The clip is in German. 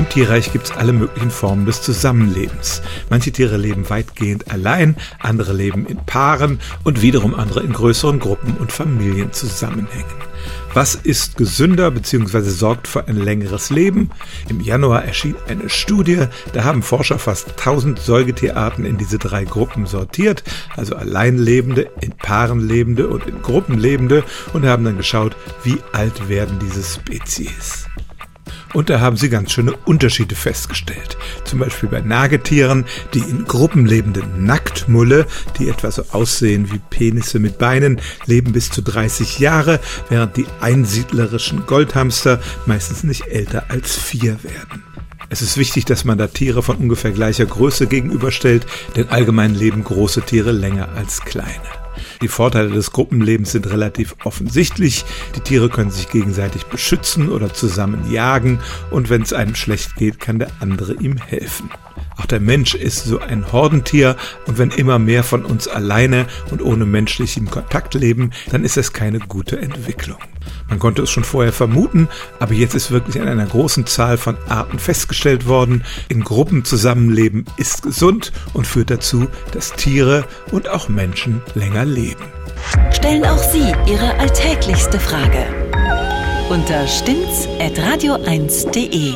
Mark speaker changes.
Speaker 1: Im Tierreich gibt es alle möglichen Formen des Zusammenlebens. Manche Tiere leben weitgehend allein, andere leben in Paaren und wiederum andere in größeren Gruppen und Familien zusammenhängen. Was ist gesünder bzw. sorgt für ein längeres Leben? Im Januar erschien eine Studie, da haben Forscher fast 1000 Säugetierarten in diese drei Gruppen sortiert, also Alleinlebende, in Paaren lebende und in Gruppen lebende und haben dann geschaut, wie alt werden diese Spezies. Und da haben sie ganz schöne Unterschiede festgestellt. Zum Beispiel bei Nagetieren, die in Gruppen lebende Nacktmulle, die etwa so aussehen wie Penisse mit Beinen, leben bis zu 30 Jahre, während die einsiedlerischen Goldhamster meistens nicht älter als vier werden. Es ist wichtig, dass man da Tiere von ungefähr gleicher Größe gegenüberstellt, denn allgemein leben große Tiere länger als kleine. Die Vorteile des Gruppenlebens sind relativ offensichtlich. Die Tiere können sich gegenseitig beschützen oder zusammen jagen und wenn es einem schlecht geht, kann der andere ihm helfen. Auch der Mensch ist so ein Hordentier und wenn immer mehr von uns alleine und ohne menschlichen Kontakt leben, dann ist es keine gute Entwicklung. Man konnte es schon vorher vermuten, aber jetzt ist wirklich an einer großen Zahl von Arten festgestellt worden, in Gruppen zusammenleben ist gesund und führt dazu, dass Tiere und auch Menschen länger leben.
Speaker 2: Stellen auch Sie Ihre alltäglichste Frage unter stimmtz.radio1.de.